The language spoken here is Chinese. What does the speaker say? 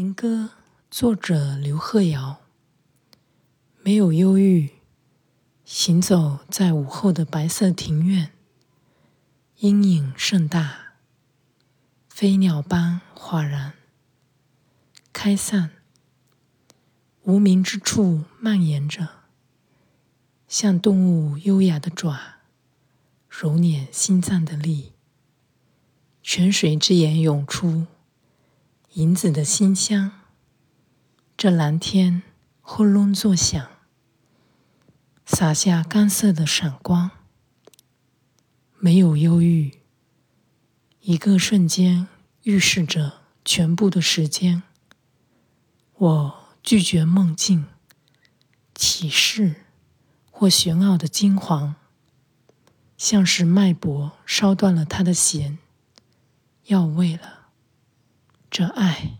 吟歌，作者刘鹤尧。没有忧郁，行走在午后的白色庭院，阴影甚大，飞鸟般哗然，开散，无名之处蔓延着，像动物优雅的爪，揉捻心脏的力，泉水之眼涌出。银子的馨香，这蓝天轰隆作响，洒下干涩的闪光。没有忧郁，一个瞬间预示着全部的时间。我拒绝梦境、启示或玄奥的金黄，像是脉搏烧断了它的弦，要为了。这爱。